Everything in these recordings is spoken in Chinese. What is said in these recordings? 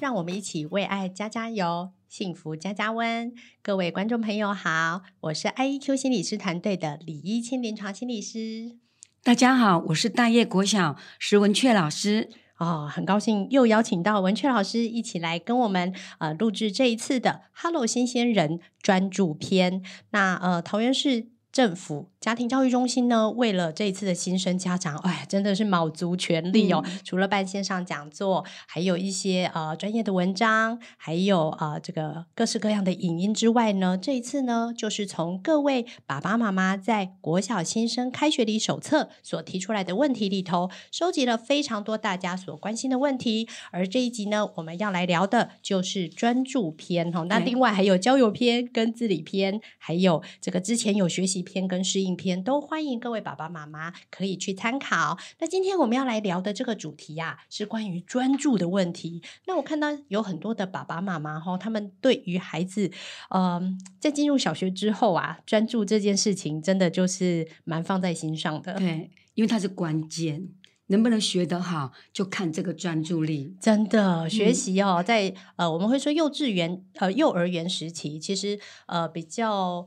让我们一起为爱加加油，幸福加加温。各位观众朋友好，我是 IEQ 心理师团队的李一清临床心理师。大家好，我是大叶国小石文雀老师。哦，很高兴又邀请到文雀老师一起来跟我们呃录制这一次的 “Hello 新鲜人”专注篇。那呃，桃园市政府家庭教育中心呢，为了这一次的新生家长，哎，真的是卯足全力哦。嗯、除了办线上讲座，还有一些呃专业的文章，还有呃这个各式各样的影音之外呢，这一次呢，就是从各位爸爸妈妈在国小新生开学礼手册所提出来的问题里头，收集了非常多大家所关心的问题。而这一集呢，我们要来聊的就是专注篇哦。那另外还有交友篇跟自理篇，还有这个之前有学习篇跟适应。影片都欢迎各位爸爸妈妈可以去参考。那今天我们要来聊的这个主题呀、啊，是关于专注的问题。那我看到有很多的爸爸妈妈哈，他们对于孩子，嗯、呃，在进入小学之后啊，专注这件事情真的就是蛮放在心上的。对，因为它是关键，能不能学得好，就看这个专注力。真的学习哦，在呃，我们会说幼稚园呃幼儿园时期，其实呃比较。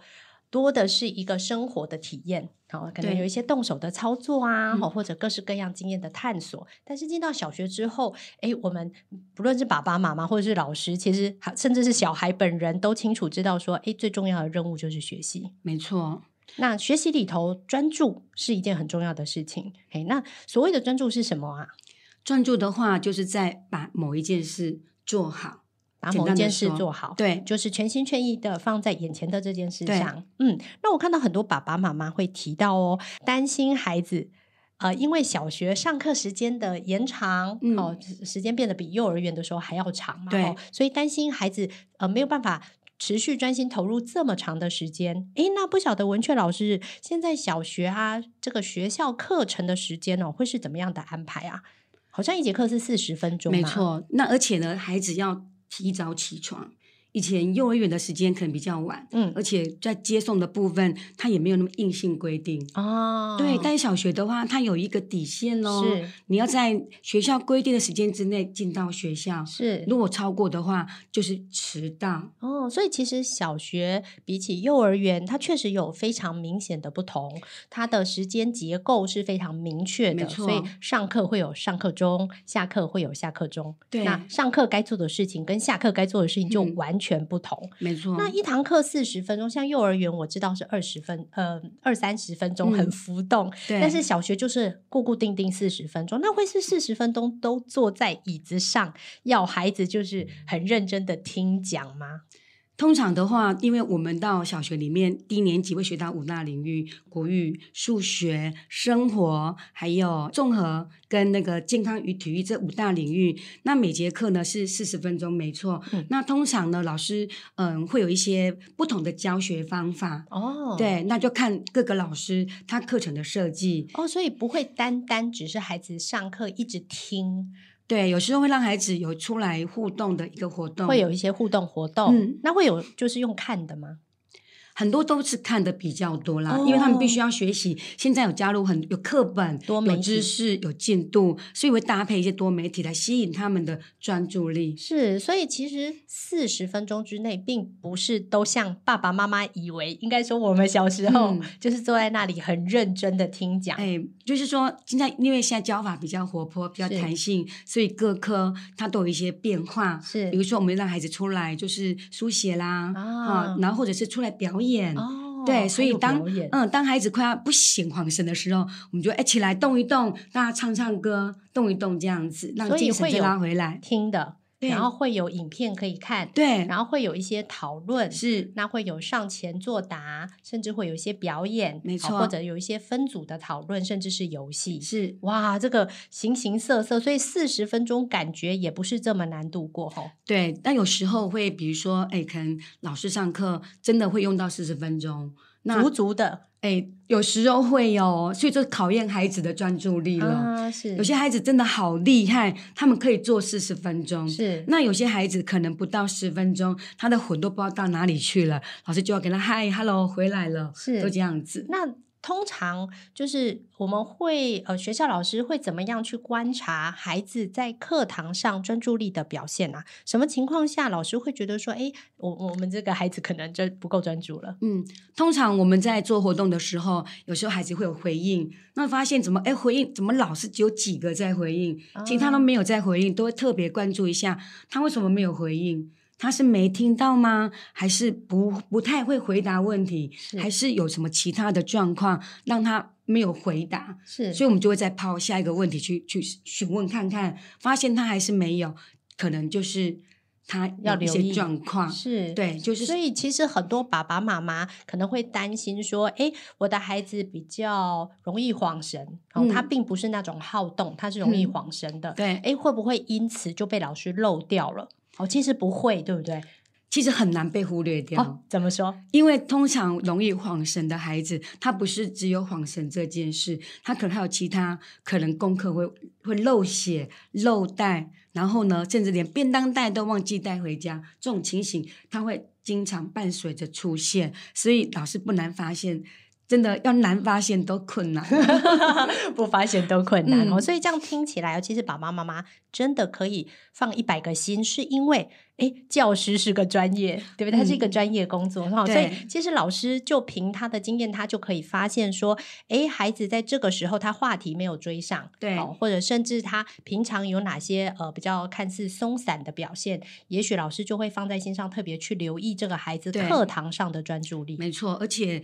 多的是一个生活的体验，好，可能有一些动手的操作啊，好，或者各式各样经验的探索。嗯、但是进到小学之后，哎，我们不论是爸爸妈妈或者是老师，其实甚至是小孩本人都清楚知道说，哎，最重要的任务就是学习。没错，那学习里头专注是一件很重要的事情。哎，那所谓的专注是什么啊？专注的话，就是在把某一件事做好。把某一件事做好，对，就是全心全意的放在眼前的这件事上。嗯，那我看到很多爸爸妈妈会提到哦，担心孩子，呃，因为小学上课时间的延长，嗯、哦，时间变得比幼儿园的时候还要长嘛，对，哦、所以担心孩子呃没有办法持续专心投入这么长的时间。诶，那不晓得文雀老师现在小学啊，这个学校课程的时间哦，会是怎么样的安排啊？好像一节课是四十分钟，没错。那而且呢，孩子要。提早起床。以前幼儿园的时间可能比较晚，嗯，而且在接送的部分，它也没有那么硬性规定哦。对，但小学的话，它有一个底线喽，是你要在学校规定的时间之内进到学校，是如果超过的话，就是迟到哦。所以其实小学比起幼儿园，它确实有非常明显的不同，它的时间结构是非常明确的。所以上课会有上课钟，下课会有下课钟，对，那上课该做的事情跟下课该做的事情就完全、嗯。全不同，没错。那一堂课四十分钟，像幼儿园我知道是二十分，呃，二三十分钟很浮动，嗯、对。但是小学就是固固定定四十分钟，那会是四十分钟都坐在椅子上，要孩子就是很认真的听讲吗？通常的话，因为我们到小学里面低年级会学到五大领域：国语、数学、生活，还有综合跟那个健康与体育这五大领域。那每节课呢是四十分钟，没错。嗯、那通常呢，老师嗯会有一些不同的教学方法哦。对，那就看各个老师他课程的设计哦，所以不会单单只是孩子上课一直听。对，有时候会让孩子有出来互动的一个活动，会有一些互动活动。嗯，那会有就是用看的吗？很多都是看的比较多啦，哦、因为他们必须要学习。现在有加入很有课本、多媒体、有知识、有进度，所以会搭配一些多媒体来吸引他们的专注力。是，所以其实四十分钟之内，并不是都像爸爸妈妈以为，应该说我们小时候、嗯、就是坐在那里很认真的听讲。哎，就是说现在因为现在教法比较活泼、比较弹性，所以各科它都有一些变化。是，比如说我们让孩子出来就是书写啦，啊，然后或者是出来表演。哦，对，所以当嗯，当孩子快要不省恍神的时候，我们就一起来动一动，大家唱唱歌，动一动这样子，让精神再拉回来。听的然后会有影片可以看，对，然后会有一些讨论，是，那会有上前作答，甚至会有一些表演，没错，或者有一些分组的讨论，甚至是游戏，是，哇，这个形形色色，所以四十分钟感觉也不是这么难度过吼。对，但有时候会，比如说，哎，可能老师上课真的会用到四十分钟，那足足的。哎，有时候会有，所以就考验孩子的专注力了。啊，是。有些孩子真的好厉害，他们可以做四十分钟。是。那有些孩子可能不到十分钟，他的魂都不知道到哪里去了，老师就要给他嗨，hello，回来了。是。都这样子。那。通常就是我们会呃，学校老师会怎么样去观察孩子在课堂上专注力的表现啊？什么情况下老师会觉得说，哎，我我们这个孩子可能就不够专注了？嗯，通常我们在做活动的时候，有时候孩子会有回应，那发现怎么哎回应怎么老是只有几个在回应，其他都没有在回应，都会特别关注一下他为什么没有回应。他是没听到吗？还是不不太会回答问题？是还是有什么其他的状况让他没有回答？是，所以我们就会再抛下一个问题去去询问看看，发现他还是没有，可能就是他有一些状况。是对，就是所以其实很多爸爸妈妈可能会担心说：“哎，我的孩子比较容易晃神，然后、他并不是那种好动，他是容易晃神的。嗯”对，哎，会不会因此就被老师漏掉了？哦，其实不会，对不对？其实很难被忽略掉。哦，怎么说？因为通常容易晃神的孩子，他不是只有晃神这件事，他可能还有其他，可能功课会会漏写、漏带，然后呢，甚至连便当袋都忘记带回家，这种情形他会经常伴随着出现，所以老师不难发现。真的要难发现都困难，不发现都困难哦。嗯、所以这样听起来，其实爸爸妈妈真的可以放一百个心，是因为诶教师是个专业，对不对？他是一个专业工作，哈、嗯。所以其实老师就凭他的经验，他就可以发现说，诶孩子在这个时候他话题没有追上，对，或者甚至他平常有哪些呃比较看似松散的表现，也许老师就会放在心上，特别去留意这个孩子课堂上的专注力。没错，而且。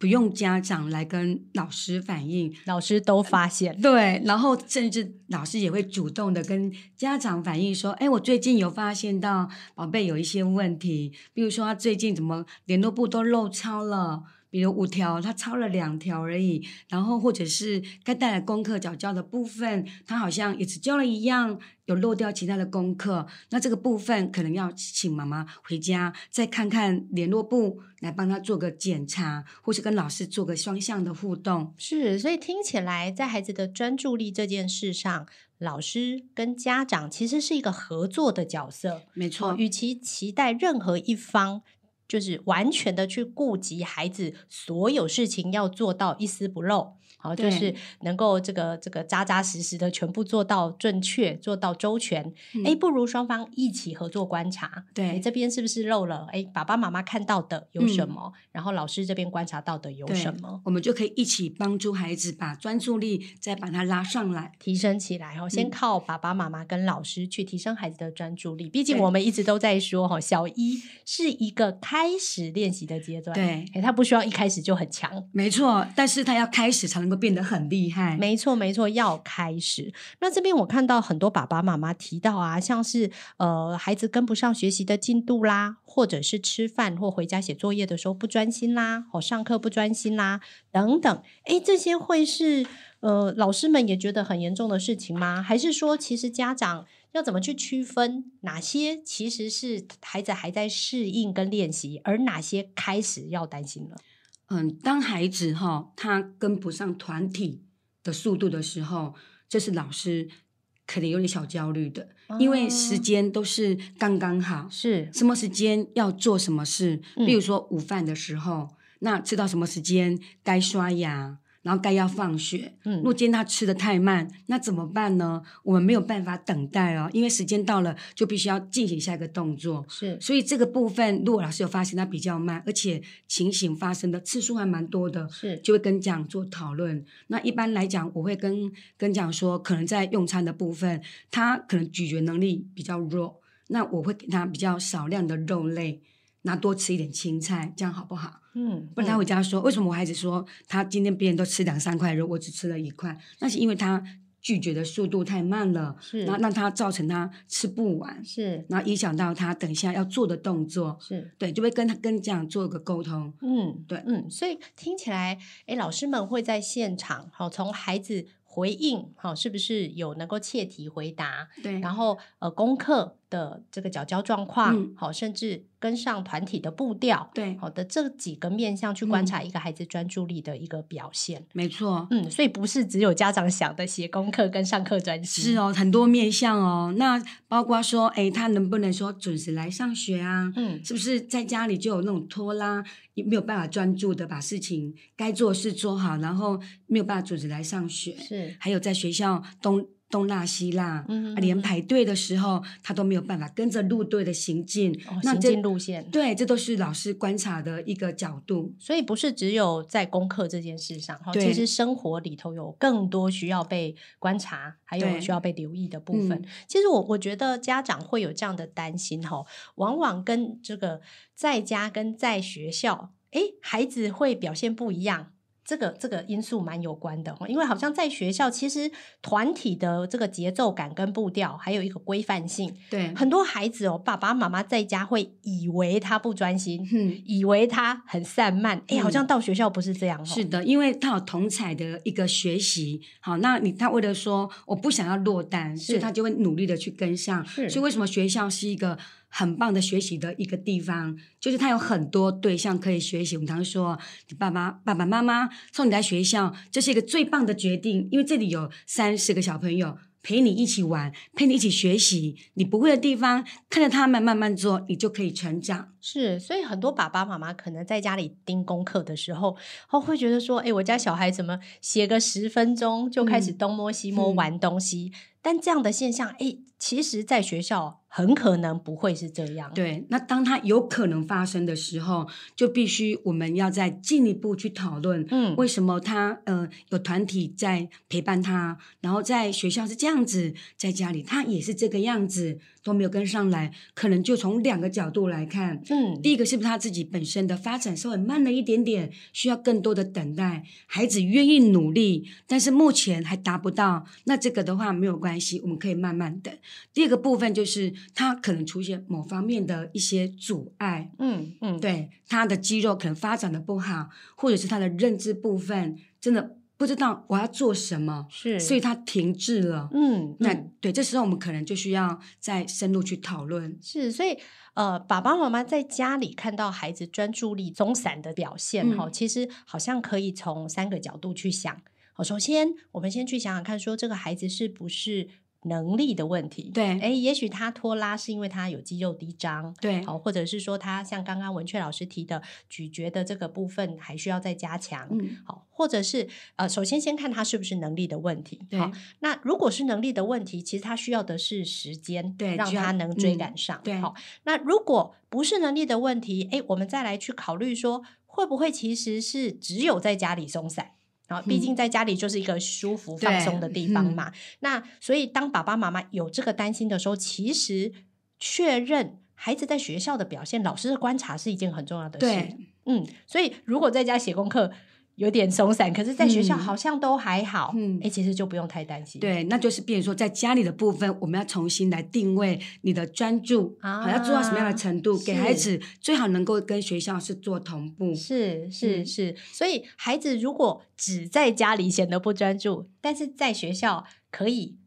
不用家长来跟老师反映，老师都发现。对，然后甚至老师也会主动的跟家长反映说：“哎，我最近有发现到宝贝有一些问题，比如说他最近怎么联络簿都漏抄了。”比如五条，他抄了两条而已，然后或者是该带来功课早教的部分，他好像也只教了一样，有漏掉其他的功课。那这个部分可能要请妈妈回家再看看联络部，来帮他做个检查，或是跟老师做个双向的互动。是，所以听起来在孩子的专注力这件事上，老师跟家长其实是一个合作的角色。没错，与其期待任何一方。就是完全的去顾及孩子所有事情要做到一丝不漏，好，就是能够这个这个扎扎实实的全部做到正确，做到周全。哎、嗯，不如双方一起合作观察，对，这边是不是漏了？哎，爸爸妈妈看到的有什么？嗯、然后老师这边观察到的有什么？我们就可以一起帮助孩子把专注力再把它拉上来，提升起来。哦，先靠爸爸妈妈跟老师去提升孩子的专注力。毕竟我们一直都在说，哈，小一是一个开。开始练习的阶段，对，他不需要一开始就很强，没错，但是他要开始才能够变得很厉害，没错，没错，要开始。那这边我看到很多爸爸妈妈提到啊，像是呃孩子跟不上学习的进度啦，或者是吃饭或回家写作业的时候不专心啦，或上课不专心啦等等，诶，这些会是呃老师们也觉得很严重的事情吗？还是说其实家长？要怎么去区分哪些其实是孩子还在适应跟练习，而哪些开始要担心了？嗯，当孩子哈他跟不上团体的速度的时候，这是老师可能有点小焦虑的，哦、因为时间都是刚刚好，是什么时间要做什么事，嗯、比如说午饭的时候，那吃到什么时间该刷牙。然后该要放学，嗯，如果今天他吃的太慢，那怎么办呢？我们没有办法等待哦，因为时间到了就必须要进行下一个动作。是，所以这个部分，如果老师有发现他比较慢，而且情形发生的次数还蛮多的，是，就会跟家长做讨论。那一般来讲，我会跟跟讲说，可能在用餐的部分，他可能咀嚼能力比较弱，那我会给他比较少量的肉类。拿多吃一点青菜，这样好不好？嗯，不然他回家说，为什么我孩子说他今天别人都吃两三块肉，我只吃了一块？那是因为他咀嚼的速度太慢了，是，然后让他造成他吃不完，是，然后影响到他等一下要做的动作，是对，就会跟他跟家长做一个沟通，嗯，对，嗯，所以听起来，哎，老师们会在现场，好，从孩子。回应好，是不是有能够切题回答？对，然后呃，功课的这个缴交状况，好、嗯，甚至跟上团体的步调，对，好的这几个面向去观察一个孩子专注力的一个表现。没错，嗯，所以不是只有家长想的写功课跟上课专心，是哦，很多面向哦。那包括说，哎，他能不能说准时来上学啊？嗯，是不是在家里就有那种拖拉，也没有办法专注的把事情该做的事做好，然后没有办法准时来上学？是。还有在学校东东拉西拉，嗯，连排队的时候他都没有办法跟着路队的行进，哦，行进路线，对，这都是老师观察的一个角度。所以不是只有在功课这件事上，哈，其实生活里头有更多需要被观察，还有需要被留意的部分。其实我我觉得家长会有这样的担心，哈，往往跟这个在家跟在学校，哎，孩子会表现不一样。这个这个因素蛮有关的，因为好像在学校，其实团体的这个节奏感跟步调，还有一个规范性。对，很多孩子哦，爸爸妈妈在家会以为他不专心，嗯，以为他很散漫，哎，好像到学校不是这样。是的，因为他有同侪的一个学习，好，那你他为了说我不想要落单，所以他就会努力的去跟上。所以为什么学校是一个很棒的学习的一个地方，就是他有很多对象可以学习。我们常说，你爸爸、爸爸妈妈送你来学校，这是一个最棒的决定，因为这里有三十个小朋友陪你一起玩，陪你一起学习。你不会的地方，看着他们慢慢做，你就可以成长。是，所以很多爸爸妈妈可能在家里盯功课的时候，哦，会觉得说，哎，我家小孩怎么写个十分钟就开始东摸西摸玩东西？嗯嗯但这样的现象，哎，其实在学校很可能不会是这样。对，那当它有可能发生的时候，就必须我们要再进一步去讨论，嗯，为什么他呃有团体在陪伴他，然后在学校是这样子，在家里他也是这个样子，都没有跟上来，可能就从两个角度来看，嗯，第一个是不是他自己本身的发展稍微慢了一点点，需要更多的等待，孩子愿意努力，但是目前还达不到，那这个的话没有关系。我们可以慢慢等。第二个部分就是他可能出现某方面的一些阻碍，嗯嗯，对，他的肌肉可能发展的不好，或者是他的认知部分真的不知道我要做什么，是，所以他停滞了，嗯，那对，这时候我们可能就需要再深入去讨论。是，所以呃，爸爸妈妈在家里看到孩子专注力松散的表现，哈、嗯，其实好像可以从三个角度去想。好首先，我们先去想想看，说这个孩子是不是能力的问题？对，诶，也许他拖拉是因为他有肌肉低张，对，好，或者是说他像刚刚文雀老师提的咀嚼的这个部分还需要再加强，嗯，好，或者是呃，首先先看他是不是能力的问题，对，好，那如果是能力的问题，其实他需要的是时间，对，让他能追赶上，嗯、对，好，那如果不是能力的问题，诶，我们再来去考虑说，会不会其实是只有在家里松散？啊，毕竟在家里就是一个舒服放松的地方嘛。嗯、那所以当爸爸妈妈有这个担心的时候，其实确认孩子在学校的表现，老师的观察是一件很重要的事。嗯，所以如果在家写功课，有点松散，可是在学校好像都还好。嗯，哎、欸，其实就不用太担心。对，那就是变成说，在家里的部分，我们要重新来定位你的专注，啊，要做到什么样的程度，给孩子最好能够跟学校是做同步。是是是，所以孩子如果只在家里显得不专注，但是在学校可以。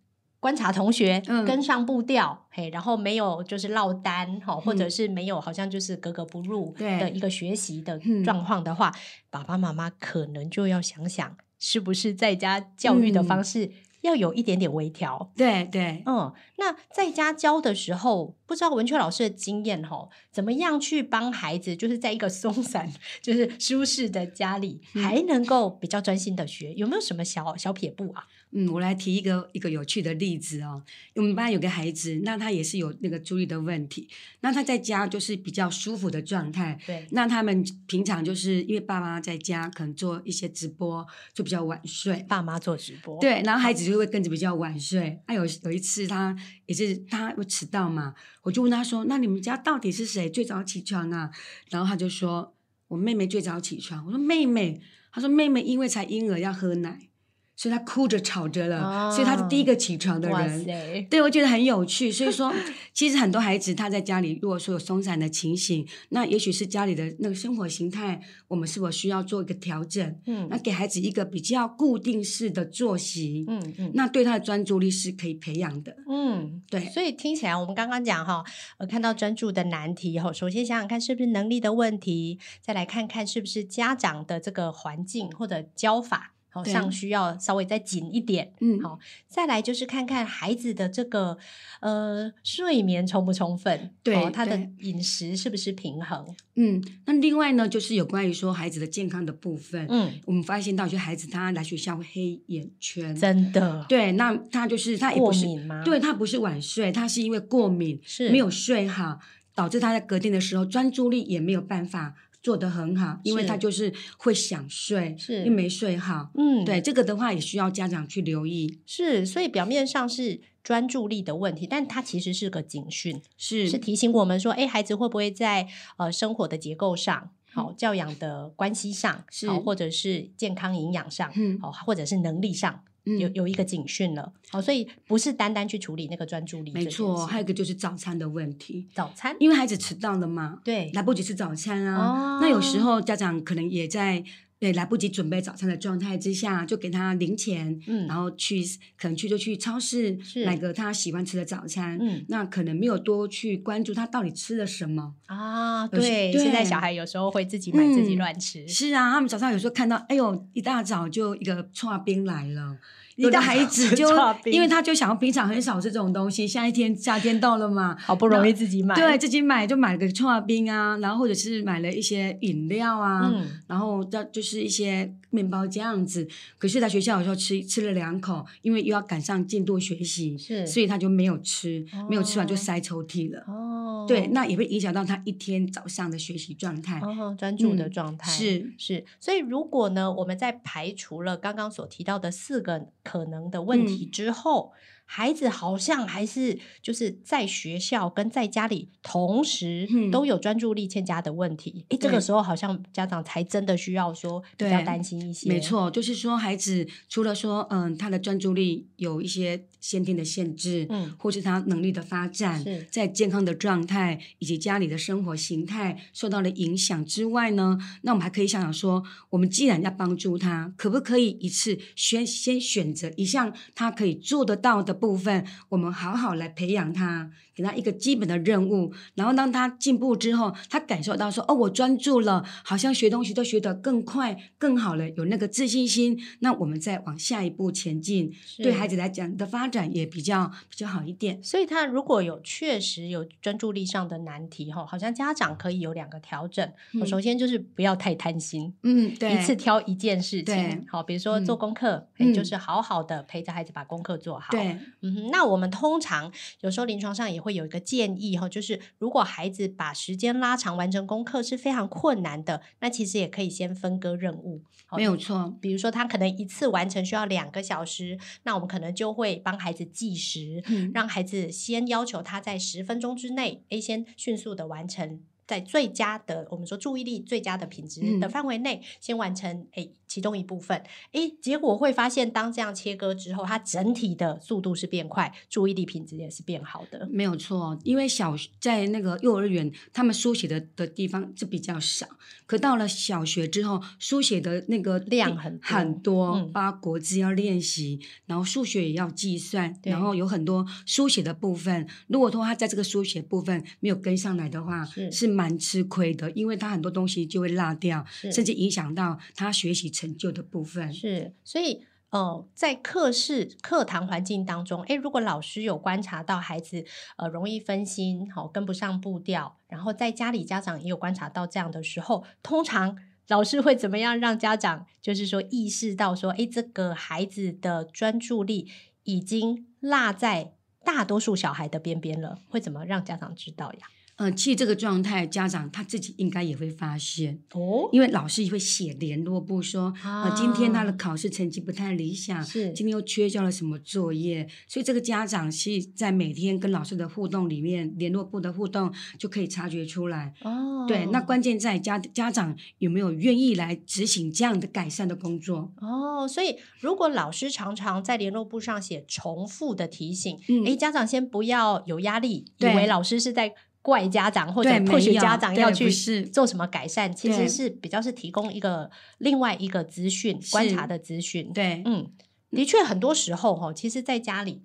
观察同学跟上步调，嗯、嘿，然后没有就是落单，哈、嗯，或者是没有好像就是格格不入的一个学习的状况的话，嗯、爸爸妈妈可能就要想想，是不是在家教育的方式要有一点点微调。对对，嗯，那在家教的时候，不知道文雀老师的经验，哈，怎么样去帮孩子，就是在一个松散、就是舒适的家里，还能够比较专心的学，有没有什么小小撇步啊？嗯，我来提一个一个有趣的例子哦。我们班有个孩子，那他也是有那个注意的问题。那他在家就是比较舒服的状态。对。那他们平常就是因为爸妈在家可能做一些直播，就比较晚睡。爸妈做直播。对，然后孩子就会跟着比较晚睡。啊，有有一次他也是他会迟到嘛，我就问他说：“那你们家到底是谁最早起床啊？”然后他就说：“我妹妹最早起床。”我说：“妹妹。”他说：“妹妹因为才婴儿要喝奶。”所以他哭着吵着了，哦、所以他是第一个起床的人。对，我觉得很有趣。所以说，其实很多孩子他在家里，如果说有松散的情形，那也许是家里的那个生活形态，我们是否需要做一个调整？嗯，那给孩子一个比较固定式的作息，嗯嗯，那对他的专注力是可以培养的。嗯，对。所以听起来，我们刚刚讲哈，呃，看到专注的难题哈，首先想想看是不是能力的问题，再来看看是不是家长的这个环境或者教法。好像需要稍微再紧一点，嗯，好，再来就是看看孩子的这个呃睡眠充不充分，对，哦、他的饮食是不是平衡，嗯，那另外呢，就是有关于说孩子的健康的部分，嗯，我们发现到有些孩子他来学校会黑眼圈，真的，对，那他就是他也不是过敏吗？对，他不是晚睡，他是因为过敏，是。没有睡好，导致他在隔天的时候专注力也没有办法。做得很好，因为他就是会想睡，是又没睡好。嗯，对，这个的话也需要家长去留意。是，所以表面上是专注力的问题，但它其实是个警讯，是是提醒我们说，哎，孩子会不会在呃生活的结构上，好、嗯、教养的关系上，是好或者是健康营养上，嗯，好或者是能力上。有有一个警讯了，好，所以不是单单去处理那个专注力。没错，还有一个就是早餐的问题。早餐，因为孩子迟到了嘛，对，来不及吃早餐啊。哦、那有时候家长可能也在对来不及准备早餐的状态之下，就给他零钱，嗯，然后去可能去就去超市买个他喜欢吃的早餐，嗯，那可能没有多去关注他到底吃了什么啊。对，对，现在小孩有时候会自己买自己乱吃。嗯、是啊，他们早上有时候看到，哎呦，一大早就一个剉冰来了。有的孩子就，因为他就想要平常很少吃这种东西，夏天夏天到了嘛，好不容易自己买，对，自己买就买了个剉冰啊，然后或者是买了一些饮料啊，嗯、然后这就是一些面包这样子。可是，在学校有时候吃吃了两口，因为又要赶上进度学习，是，所以他就没有吃，哦、没有吃完就塞抽屉了。哦，对，那也会影响到他一天早上的学习状态，哦，专注的状态、嗯、是是。所以，如果呢，我们在排除了刚刚所提到的四个。可能的问题之后，嗯、孩子好像还是就是在学校跟在家里同时都有专注力欠佳的问题。哎、嗯，这个时候好像家长才真的需要说比较担心一些。没错，就是说孩子除了说嗯他的专注力有一些先天的限制，嗯，或是他能力的发展，在健康的状态以及家里的生活形态受到了影响之外呢，那我们还可以想想说，我们既然要帮助他，可不可以一次先先选择一项他可以做得到的部分，我们好好来培养他，给他一个基本的任务，然后当他进步之后，他感受到说，哦，我专注了，好像学东西都学得更快、更好了，有那个自信心，那我们再往下一步前进，对孩子来讲的发展也比较比较好一点。所以，他如果有确实有专注力上的难题，哈，好像家长可以有两个调整。嗯、首先就是不要太贪心，嗯，对，一次挑一件事情，好，比如说做功课，嗯、就是好好的陪着孩子把功课做好。对，嗯哼，那我们通常有时候临床上也会有一个建议哈，就是如果孩子把时间拉长完成功课是非常困难的，那其实也可以先分割任务。没有错，比如说他可能一次完成需要两个小时，那我们可能就会帮孩子计时，嗯、让孩子先要求他在十分钟之内，，A，先迅速的完成，在最佳的我们说注意力最佳的品质的范围内，嗯、先完成诶。其中一部分，诶，结果会发现，当这样切割之后，它整体的速度是变快，注意力品质也是变好的。没有错，因为小在那个幼儿园，他们书写的的地方是比较少，可到了小学之后，书写的那个量很多很多，包括国字要练习，然后数学也要计算，然后有很多书写的部分。如果说他在这个书写部分没有跟上来的话，是是蛮吃亏的，因为他很多东西就会落掉，甚至影响到他学习成。就的部分是，所以呃，在课室课堂环境当中，诶，如果老师有观察到孩子呃容易分心，好、哦、跟不上步调，然后在家里家长也有观察到这样的时候，通常老师会怎么样让家长就是说意识到说，诶，这个孩子的专注力已经落在大多数小孩的边边了，会怎么让家长知道呀？呃，其实这个状态，家长他自己应该也会发现哦，因为老师会写联络簿说，啊、呃，今天他的考试成绩不太理想，是今天又缺交了什么作业，所以这个家长是在每天跟老师的互动里面，联络簿的互动就可以察觉出来。哦，对，那关键在家家长有没有愿意来执行这样的改善的工作。哦，所以如果老师常常在联络簿上写重复的提醒，嗯，诶，家长先不要有压力，对以为老师是在。怪家长或者迫使家长要去做什么改善，其实是比较是提供一个另外一个资讯观察的资讯。对，嗯，的确很多时候哈，其实在家里，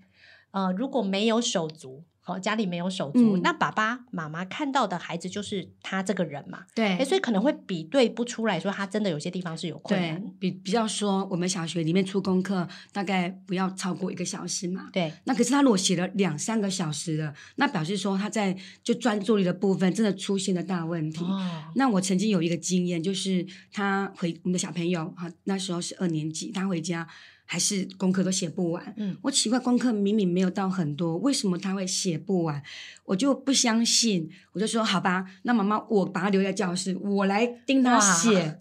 呃，如果没有手足。哦，家里没有手足，嗯，那爸爸妈妈看到的孩子就是他这个人嘛，对，所以可能会比对不出来说他真的有些地方是有困难。比比较说，我们小学里面出功课大概不要超过一个小时嘛，对。那可是他如果写了两三个小时了，那表示说他在就专注力的部分真的出现了大问题。哦，那我曾经有一个经验，就是他回我们的小朋友哈，那时候是二年级，他回家。还是功课都写不完，嗯，我奇怪，功课明明没有到很多，为什么他会写不完？我就不相信，我就说好吧，那妈妈我把他留在教室，我来盯他写。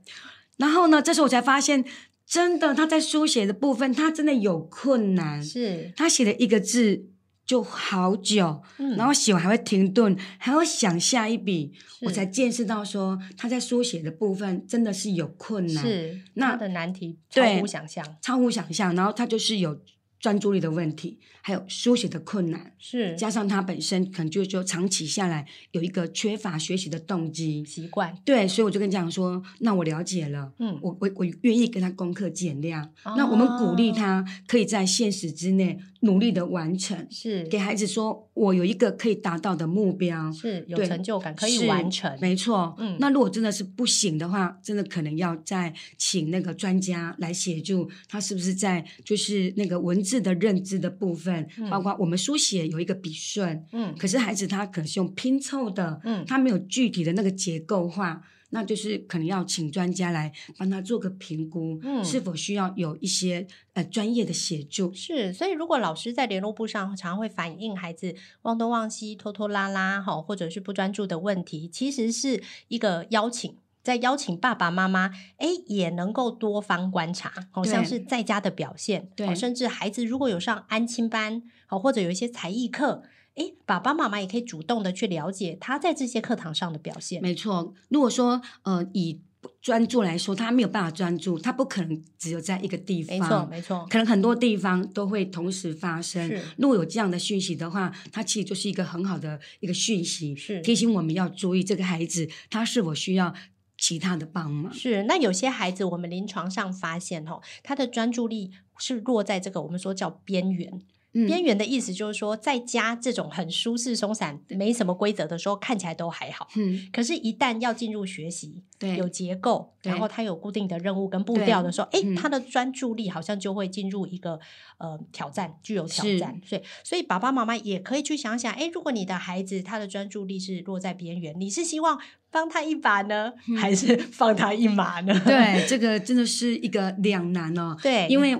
然后呢，这时候我才发现，真的他在书写的部分，他真的有困难，是他写了一个字。就好久，嗯，然后写完还会停顿，还要想下一笔，我才见识到说他在书写的部分真的是有困难，是那他的难题超乎想象，超乎想象，然后他就是有。专注力的问题，还有书写的困难，是。加上他本身可能就是说长期下来有一个缺乏学习的动机习惯，对，所以我就跟家长说，那我了解了，嗯，我我我愿意跟他功课减量，哦，那我们鼓励他可以在现实之内努力的完成，是。给孩子说我有一个可以达到的目标，是有成就感可以完成，没错，嗯，那如果真的是不行的话，真的可能要再请那个专家来协助他，是不是在就是那个文。字的认知的部分，嗯，包括我们书写有一个笔顺，嗯，可是孩子他可能是用拼凑的，嗯，他没有具体的那个结构化，那就是可能要请专家来帮他做个评估，嗯，是否需要有一些呃专业的协助？是，所以如果老师在联络簿上常常会反映孩子忘东忘西、拖拖拉拉，哈，或者是不专注的问题，其实是一个邀请。在邀请爸爸妈妈，哎，也能够多方观察，好像是在家的表现，对，甚至孩子如果有上安亲班，好，或者有一些才艺课，哎，爸爸妈妈也可以主动的去了解他在这些课堂上的表现。没错，如果说呃以专注来说，他没有办法专注，他不可能只有在一个地方，没错，没错，可能很多地方都会同时发生。如果有这样的讯息的话，它其实就是一个很好的一个讯息，是提醒我们要注意这个孩子他是否需要。其他的帮忙是，那有些孩子，我们临床上发现，哦，他的专注力是落在这个我们说叫边缘。边缘的意思就是说，在家这种很舒适松散、没什么规则的时候，看起来都还好。嗯，可是，一旦要进入学习，对，有结构，然后他有固定的任务跟步调的时候，哎，他的专注力好像就会进入一个呃挑战，具有挑战。所以，所以爸爸妈妈也可以去想想，哎，如果你的孩子他的专注力是落在边缘，你是希望帮他一把呢，还是放他一马呢？对，这个真的是一个两难哦。对，因为。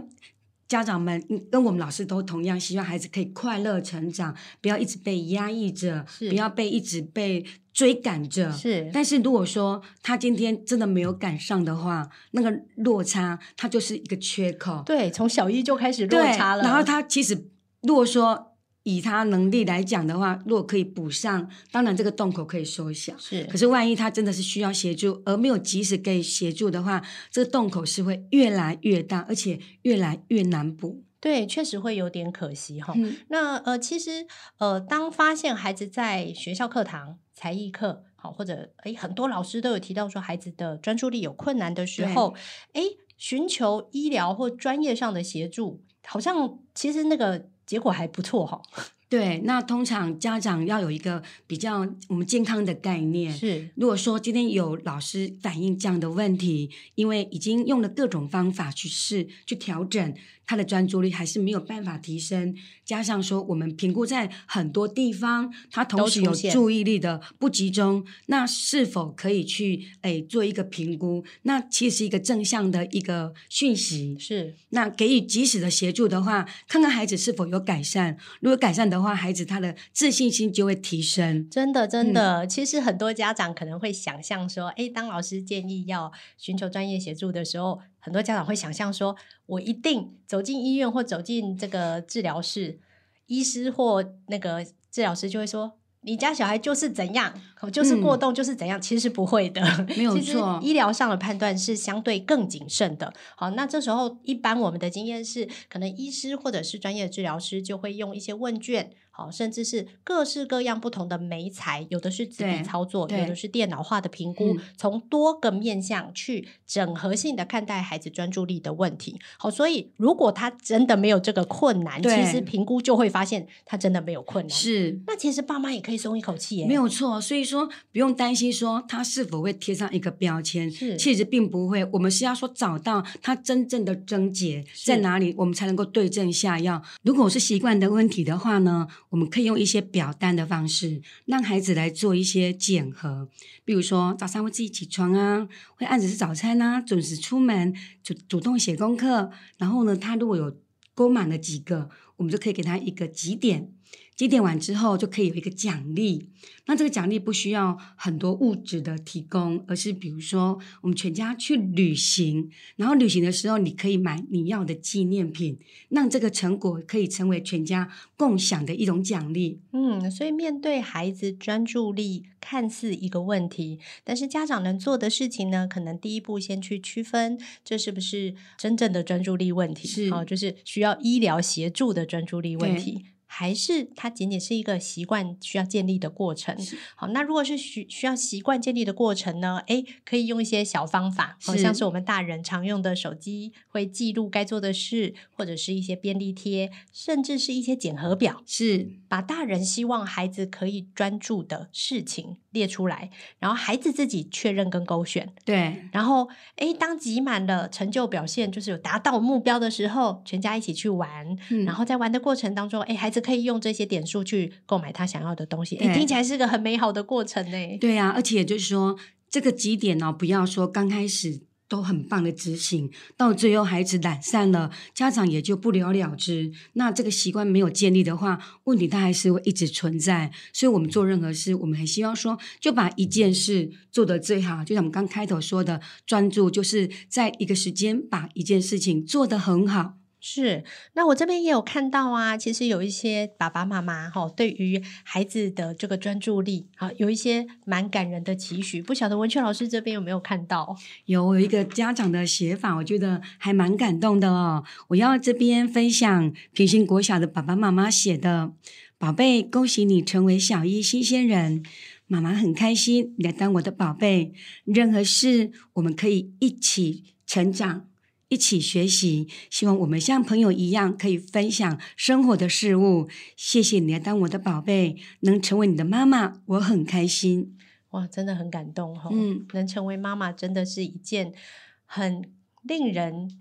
家长们跟我们老师都同样希望孩子可以快乐成长，不要一直被压抑着，不要被一直被追赶着。是，但是如果说他今天真的没有赶上的话，那个落差它就是一个缺口。对，从小一就开始落差了。然后他其实如果说。以他能力来讲的话，如果可以补上，当然这个洞口可以缩小。是，可是万一他真的是需要协助，而没有及时给协助的话，这个洞口是会越来越大，而且越来越难补。对，确实会有点可惜哈。嗯、那呃，其实呃，当发现孩子在学校课堂、才艺课，好或者诶很多老师都有提到说孩子的专注力有困难的时候，诶寻求医疗或专业上的协助，好像其实那个。结果还不错哈，对，那通常家长要有一个比较我们健康的概念是，如果说今天有老师反映这样的问题，因为已经用了各种方法去试去调整。他的专注力还是没有办法提升，加上说我们评估在很多地方，他同时有注意力的不集中，那是否可以去诶做一个评估？那其实是一个正向的一个讯息，是。那给予及时的协助的话，看看孩子是否有改善。如果改善的的话，孩子他的自信心就会提升。真的，真的，嗯、其实很多家长可能会想象说，诶，当老师建议要寻求专业协助的时候，很多家长会想象说，我一定走进医院或走进这个治疗室，医师或那个治疗师就会说。你家小孩就是怎样，就是过动，就是怎样，嗯、其实不会的，没有错。医疗上的判断是相对更谨慎的。好，那这时候一般我们的经验是，可能医师或者是专业的治疗师就会用一些问卷。好，甚至是各式各样不同的媒材，有的是纸笔操作，有的是电脑化的评估，嗯、从多个面向去整合性的看待孩子专注力的问题。好，所以如果他真的没有这个困难，其实评估就会发现他真的没有困难。是，那其实爸妈也可以松一口气耶，没有错。所以说不用担心说他是否会贴上一个标签，是，其实并不会。我们是要说找到他真正的症结在哪里，我们才能够对症下药。如果是习惯的问题的话呢？我们可以用一些表单的方式，让孩子来做一些检核，比如说早上会自己起床啊，会按时吃早餐啊，准时出门，主主动写功课。然后呢，他如果有勾满了几个，我们就可以给他一个几点。集点完之后，就可以有一个奖励。那这个奖励不需要很多物质的提供，而是比如说我们全家去旅行，然后旅行的时候你可以买你要的纪念品，让这个成果可以成为全家共享的一种奖励。嗯，所以面对孩子专注力看似一个问题，但是家长能做的事情呢，可能第一步先去区分这是不是真正的专注力问题，是哦，就是需要医疗协助的专注力问题。还是它仅仅是一个习惯需要建立的过程。好，那如果是需需要习惯建立的过程呢？诶，可以用一些小方法，好像是我们大人常用的手机会记录该做的事，或者是一些便利贴，甚至是一些检核表，是把大人希望孩子可以专注的事情列出来，然后孩子自己确认跟勾选。对，然后诶，当集满了成就表现，就是有达到目标的时候，全家一起去玩。嗯，然后在玩的过程当中，诶，孩子。可以用这些点数去购买他想要的东西，诶，听起来是个很美好的过程呢。对啊，而且就是说，这个几点呢，不要说刚开始都很棒的执行，到最后孩子懒散了，家长也就不了了之。那这个习惯没有建立的话，问题它还是会一直存在。所以，我们做任何事，我们很希望说，就把一件事做得最好。就像我们刚开头说的，专注就是在一个时间把一件事情做得很好。是，那我这边也有看到啊，其实有一些爸爸妈妈哈，对于孩子的这个专注力啊，有一些蛮感人的期许。不晓得文雀老师这边有没有看到？有，有一个家长的写法，我觉得还蛮感动的哦。我要这边分享平行国小的爸爸妈妈写的：“宝贝，恭喜你成为小一新鲜人，妈妈很开心你来当我的宝贝。任何事我们可以一起成长。”一起学习，希望我们像朋友一样可以分享生活的事物。谢谢你来当我的宝贝，能成为你的妈妈，我很开心。哇，真的很感动哈！嗯，能成为妈妈真的是一件很令人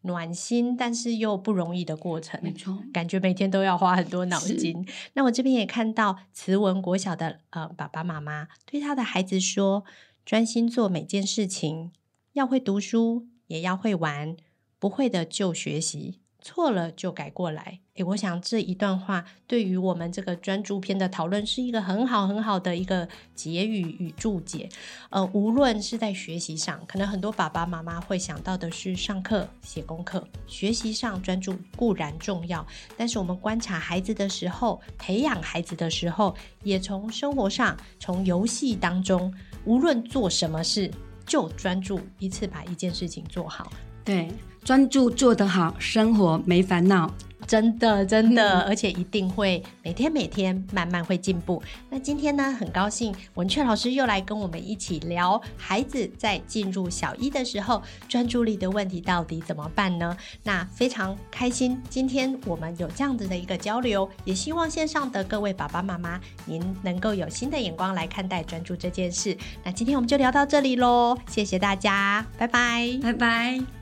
暖心，但是又不容易的过程。没错，感觉每天都要花很多脑筋。那我这边也看到慈文国小的呃爸爸妈妈对他的孩子说：专心做每件事情，要会读书。也要会玩，不会的就学习，错了就改过来。诶，我想这一段话对于我们这个专注篇的讨论是一个很好很好的一个结语与注解。呃，无论是在学习上，可能很多爸爸妈妈会想到的是上课写功课，学习上专注固然重要，但是我们观察孩子的时候，培养孩子的时候，也从生活上，从游戏当中，无论做什么事。就专注一次把一件事情做好，对，专注做得好，生活没烦恼。真的，真的，嗯，而且一定会每天每天慢慢会进步。那今天呢，很高兴文雀老师又来跟我们一起聊孩子在进入小一的时候专注力的问题到底怎么办呢？那非常开心，今天我们有这样子的一个交流，也希望线上的各位爸爸妈妈，您能够有新的眼光来看待专注这件事。那今天我们就聊到这里喽，谢谢大家，拜拜，拜拜。